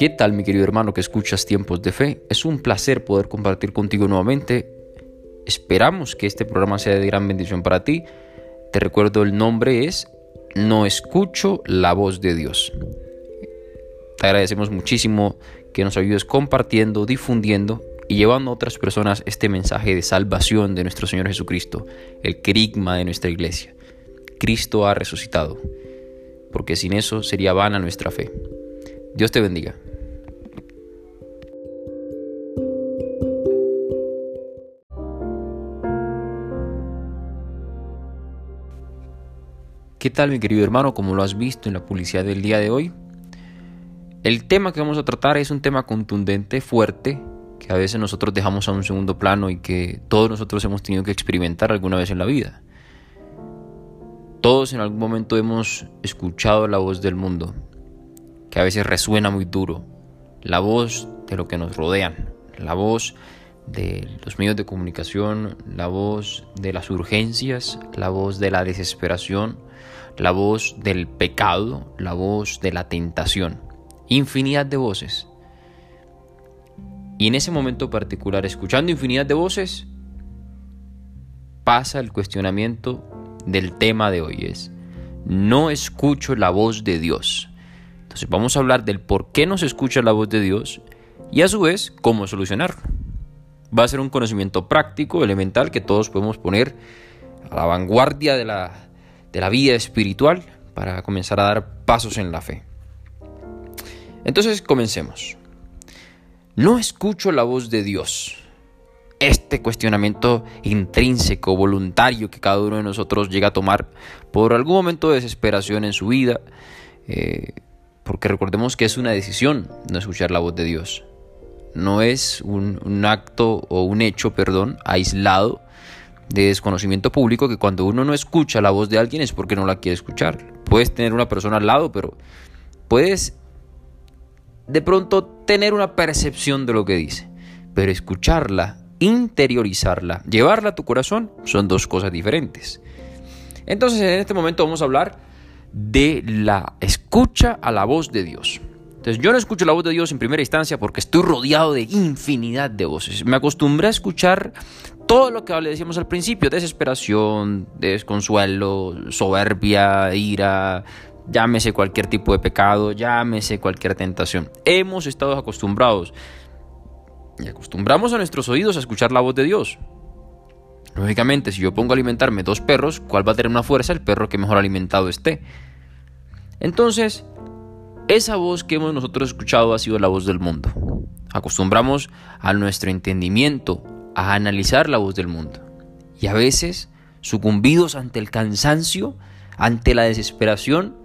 ¿Qué tal mi querido hermano que escuchas tiempos de fe? Es un placer poder compartir contigo nuevamente. Esperamos que este programa sea de gran bendición para ti. Te recuerdo el nombre es No escucho la voz de Dios. Te agradecemos muchísimo que nos ayudes compartiendo, difundiendo y llevando a otras personas este mensaje de salvación de nuestro Señor Jesucristo, el querigma de nuestra iglesia. Cristo ha resucitado, porque sin eso sería vana nuestra fe. Dios te bendiga. ¿Qué tal mi querido hermano? Como lo has visto en la publicidad del día de hoy, el tema que vamos a tratar es un tema contundente, fuerte, que a veces nosotros dejamos a un segundo plano y que todos nosotros hemos tenido que experimentar alguna vez en la vida. Todos en algún momento hemos escuchado la voz del mundo, que a veces resuena muy duro, la voz de lo que nos rodean, la voz de los medios de comunicación, la voz de las urgencias, la voz de la desesperación, la voz del pecado, la voz de la tentación, infinidad de voces. Y en ese momento particular, escuchando infinidad de voces, pasa el cuestionamiento del tema de hoy. Es, no escucho la voz de Dios. Entonces vamos a hablar del por qué no se escucha la voz de Dios y a su vez cómo solucionarlo. Va a ser un conocimiento práctico, elemental, que todos podemos poner a la vanguardia de la, de la vida espiritual para comenzar a dar pasos en la fe. Entonces comencemos. No escucho la voz de Dios. Este cuestionamiento intrínseco, voluntario que cada uno de nosotros llega a tomar por algún momento de desesperación en su vida, eh, porque recordemos que es una decisión no escuchar la voz de Dios. No es un, acto o un hecho, perdón, aislado de desconocimiento público que cuando uno no escucha la voz de alguien es porque no la quiere escuchar. Puedes tener una persona al lado, pero puedes de pronto tener una percepción de lo que dice, pero escucharla, interiorizarla, llevarla a tu corazón son dos cosas diferentes. Entonces en este momento vamos a hablar de la escucha a la voz de Dios. Entonces yo no escucho la voz de Dios en primera instancia porque estoy rodeado de infinidad de voces. Me acostumbré a escuchar todo lo que le decíamos al principio, desesperación, desconsuelo, soberbia, ira, llámese cualquier tipo de pecado, llámese cualquier tentación. Hemos estado acostumbrados y acostumbramos a nuestros oídos a escuchar la voz de Dios. Lógicamente, si yo pongo a alimentarme dos perros, ¿cuál va a tener una fuerza? El perro que mejor alimentado esté. Entonces, esa voz que hemos nosotros escuchado ha sido la voz del mundo. Acostumbramos a nuestro entendimiento a analizar la voz del mundo. Y a veces, sucumbidos ante el cansancio, ante la desesperación,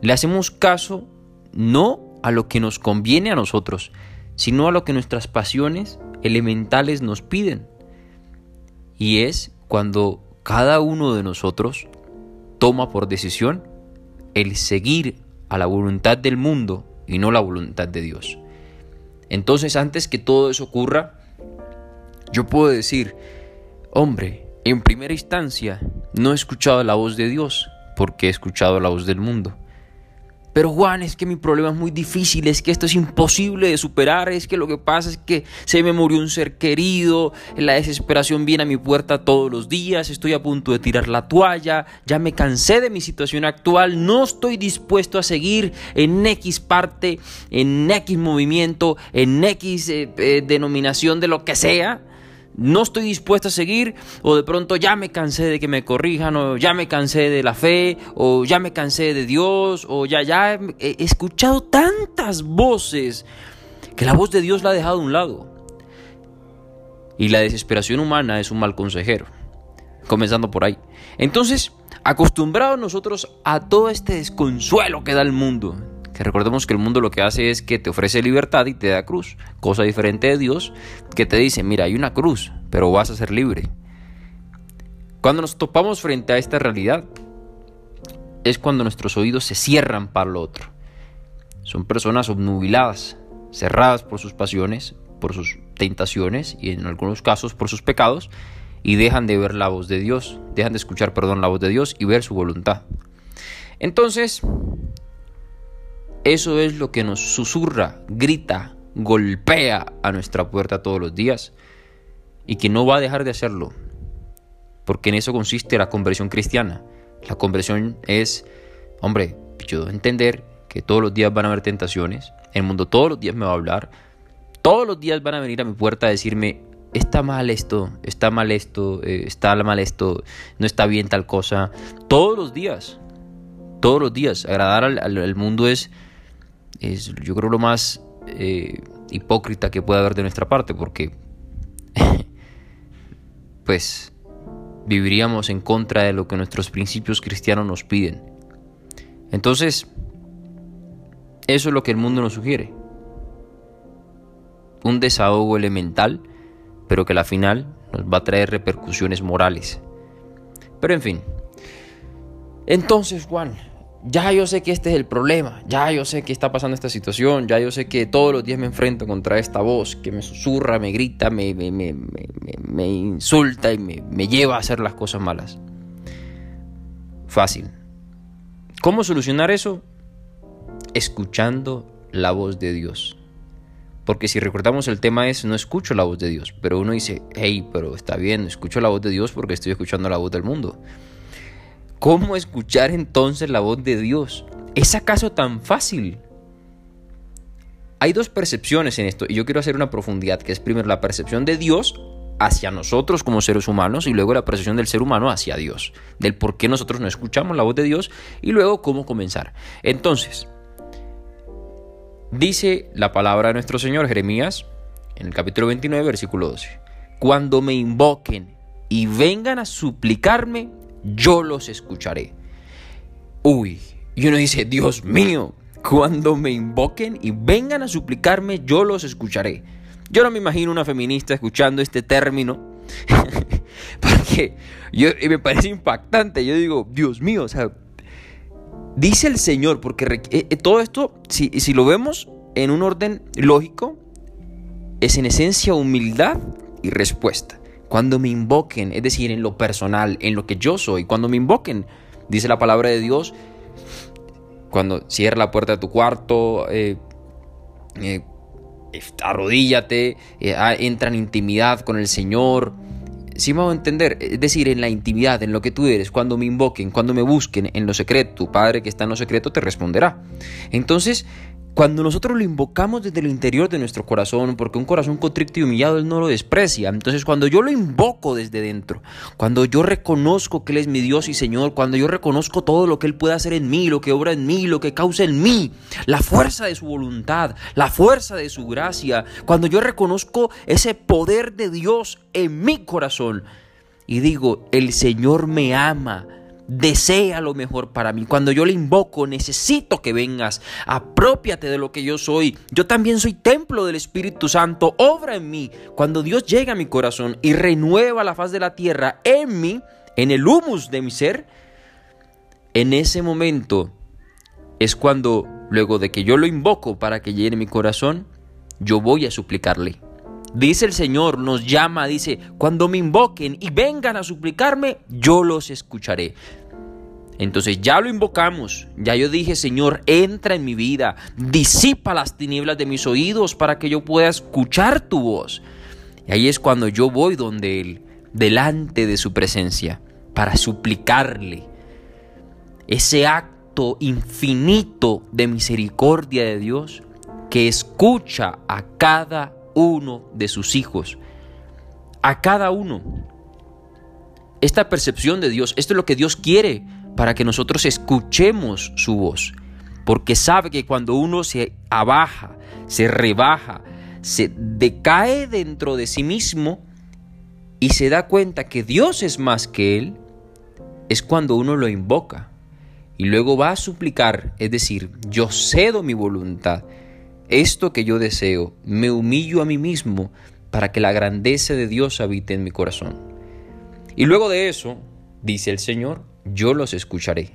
le hacemos caso no a lo que nos conviene a nosotros, sino a lo que nuestras pasiones elementales nos piden. Y es cuando cada uno de nosotros toma por decisión el seguir a la voluntad del mundo y no la voluntad de Dios. Entonces, antes que todo eso ocurra, yo puedo decir, hombre, en primera instancia no he escuchado la voz de Dios porque he escuchado la voz del mundo. Pero Juan, es que mi problema es muy difícil, es que esto es imposible de superar, es que lo que pasa es que se me murió un ser querido, la desesperación viene a mi puerta todos los días, estoy a punto de tirar la toalla, ya me cansé de mi situación actual, no estoy dispuesto a seguir en X parte, en X movimiento, en X eh, eh, denominación de lo que sea no estoy dispuesto a seguir o de pronto ya me cansé de que me corrijan o ya me cansé de la fe o ya me cansé de Dios o ya ya he escuchado tantas voces que la voz de Dios la ha dejado a un lado. Y la desesperación humana es un mal consejero. Comenzando por ahí. Entonces, acostumbrados nosotros a todo este desconsuelo que da el mundo, que recordemos que el mundo lo que hace es que te ofrece libertad y te da cruz, cosa diferente de Dios, que te dice, mira, hay una cruz, pero vas a ser libre. Cuando nos topamos frente a esta realidad, es cuando nuestros oídos se cierran para lo otro. Son personas obnubiladas, cerradas por sus pasiones, por sus tentaciones y en algunos casos por sus pecados, y dejan de ver la voz de Dios, dejan de escuchar, perdón, la voz de Dios y ver su voluntad. Entonces, Eso es lo que nos susurra, grita, golpea a nuestra puerta todos los días y que no va a dejar de hacerlo, porque en eso consiste la conversión cristiana. La conversión es, hombre, yo entender que todos los días van a haber tentaciones, el mundo todos los días me va a hablar, todos los días van a venir a mi puerta a decirme, está mal esto, está mal esto, eh, está mal esto, no está bien tal cosa, todos los días, todos los días, agradar al, mundo es, es, yo creo, lo más eh, hipócrita que puede haber de nuestra parte, porque pues viviríamos en contra de lo que nuestros principios cristianos nos piden. Entonces, eso es lo que el mundo nos sugiere. Un desahogo elemental, pero que a la final nos va a traer repercusiones morales. Pero en fin. Entonces, Juan, ya yo sé que este es el problema, ya yo sé que está pasando esta situación, ya yo sé que todos los días me enfrento contra esta voz que me susurra, me grita, me, me, me, me insulta y me, lleva a hacer las cosas malas. Fácil. ¿Cómo solucionar eso? Escuchando la voz de Dios. Porque si recordamos el tema es, no escucho la voz de Dios, pero uno dice, hey, pero está bien, escucho la voz de Dios porque estoy escuchando la voz del mundo. ¿Cómo escuchar entonces la voz de Dios? ¿Es acaso tan fácil? Hay dos percepciones en esto y yo quiero hacer una profundidad, que es primero la percepción de Dios hacia nosotros como seres humanos y luego la percepción del ser humano hacia Dios, del por qué nosotros no escuchamos la voz de Dios y luego cómo comenzar. Entonces, dice la palabra de nuestro Señor Jeremías en el capítulo 29, versículo 12, cuando me invoquen y vengan a suplicarme, yo los escucharé. Uy, y uno dice, Dios mío, cuando me invoquen y vengan a suplicarme, yo los escucharé. Yo no me imagino una feminista escuchando este término, porque yo, me parece impactante. Yo digo, Dios mío, o sea, dice el Señor, porque eh, eh, todo esto, si, si lo vemos en un orden lógico, es en esencia humildad y respuesta. Cuando me invoquen, es decir, en lo personal, en lo que yo soy, cuando me invoquen, dice la palabra de Dios, cuando cierra la puerta de tu cuarto, eh, eh, arrodíllate, eh, ah, entra en intimidad con el Señor. Si me a entender, es decir, en la intimidad, en lo que tú eres, cuando me invoquen, cuando me busquen en lo secreto, tu Padre que está en lo secreto te responderá. Entonces, cuando nosotros lo invocamos desde el interior de nuestro corazón, porque un corazón contrito y humillado Él no lo desprecia. Entonces cuando yo lo invoco desde dentro, cuando yo reconozco que Él es mi Dios y Señor, cuando yo reconozco todo lo que Él puede hacer en mí, lo que obra en mí, lo que causa en mí, la fuerza de su voluntad, la fuerza de su gracia, cuando yo reconozco ese poder de Dios en mi corazón y digo, el Señor me ama, desea lo mejor para mí. Cuando yo le invoco, necesito que vengas, apropiate de lo que yo soy. Yo también soy templo del Espíritu Santo, obra en mí. Cuando Dios llega a mi corazón y renueva la faz de la tierra en mí, en el humus de mi ser, en ese momento es cuando, luego de que yo lo invoco para que llene mi corazón, yo voy a suplicarle. Dice el Señor, nos llama, dice, cuando me invoquen y vengan a suplicarme, yo los escucharé. Entonces ya lo invocamos, ya yo dije, Señor, entra en mi vida, disipa las tinieblas de mis oídos para que yo pueda escuchar tu voz. Y ahí es cuando yo voy donde Él, delante de su presencia, para suplicarle ese acto infinito de misericordia de Dios que escucha a cada uno de sus hijos. A cada uno. Esta percepción de Dios, esto es lo que Dios quiere para que nosotros escuchemos su voz. Porque sabe que cuando uno se abaja, se rebaja, se decae dentro de sí mismo y se da cuenta que Dios es más que él, es cuando uno lo invoca. Y luego va a suplicar, es decir, yo cedo mi voluntad esto que yo deseo, me humillo a mí mismo para que la grandeza de Dios habite en mi corazón. Y luego de eso, dice el Señor, yo los escucharé.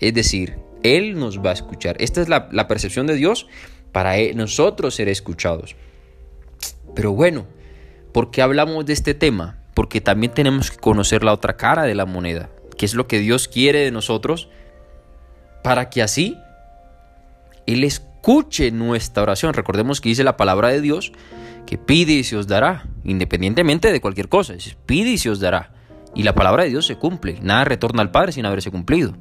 Es decir, Él nos va a escuchar. Esta es la, percepción de Dios para nosotros ser escuchados. Pero bueno, ¿por qué hablamos de este tema? Porque también tenemos que conocer la otra cara de la moneda, que es lo que Dios quiere de nosotros, para que así Él escuche nuestra oración. Recordemos que dice la palabra de Dios que pide y se os dará, independientemente de cualquier cosa. pide y se os dará. Y la palabra de Dios se cumple. Nada retorna al Padre sin haberse cumplido.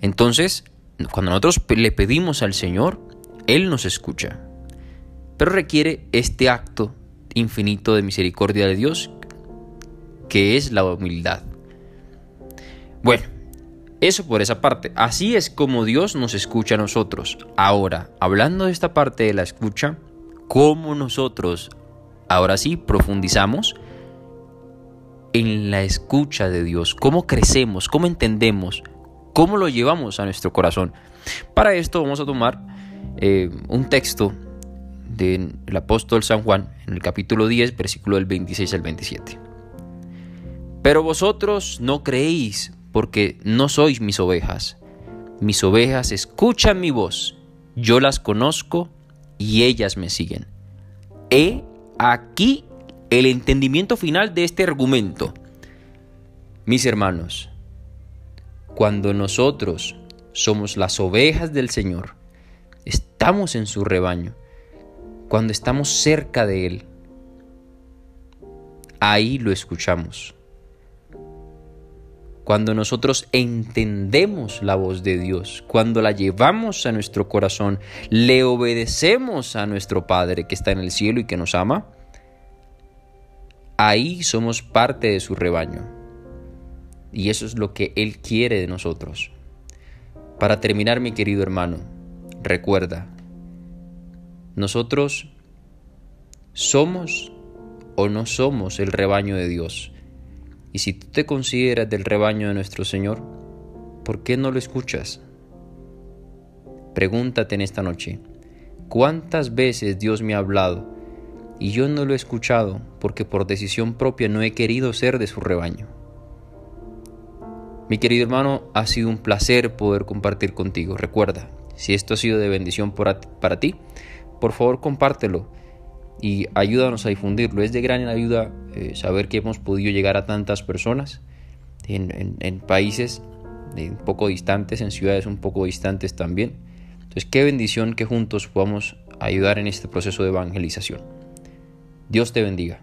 Entonces, cuando nosotros le pedimos al Señor, Él nos escucha. Pero requiere este acto infinito de misericordia de Dios, que es la humildad. Bueno, eso por esa parte. Así es como Dios nos escucha a nosotros. Ahora, hablando de esta parte de la escucha, ¿cómo nosotros, ahora sí, profundizamos en la escucha de Dios? ¿Cómo crecemos? ¿Cómo entendemos? ¿Cómo lo llevamos a nuestro corazón? Para esto vamos a tomar eh, un texto del apóstol San Juan en el capítulo 10, versículo del 26 al 27. Pero vosotros no creéis porque no sois mis ovejas. Mis ovejas escuchan mi voz, yo las conozco y ellas me siguen. He aquí el entendimiento final de este argumento. Mis hermanos, cuando nosotros somos las ovejas del Señor, estamos en su rebaño, cuando estamos cerca de Él, ahí lo escuchamos. Cuando nosotros entendemos la voz de Dios, cuando la llevamos a nuestro corazón, le obedecemos a nuestro Padre que está en el cielo y que nos ama, ahí somos parte de su rebaño. Y eso es lo que Él quiere de nosotros. Para terminar, mi querido hermano, recuerda, nosotros somos o no somos el rebaño de Dios. Y si tú te consideras del rebaño de nuestro Señor, ¿por qué no lo escuchas? Pregúntate en esta noche, ¿cuántas veces Dios me ha hablado y yo no lo he escuchado porque por decisión propia no he querido ser de su rebaño? Mi querido hermano, ha sido un placer poder compartir contigo. Recuerda, si esto ha sido de bendición para ti, por favor compártelo y ayúdanos a difundirlo. Es de gran ayuda eh, saber que hemos podido llegar a tantas personas en, países un poco distantes, en ciudades un poco distantes también. Entonces, qué bendición que juntos podamos ayudar en este proceso de evangelización. Dios te bendiga.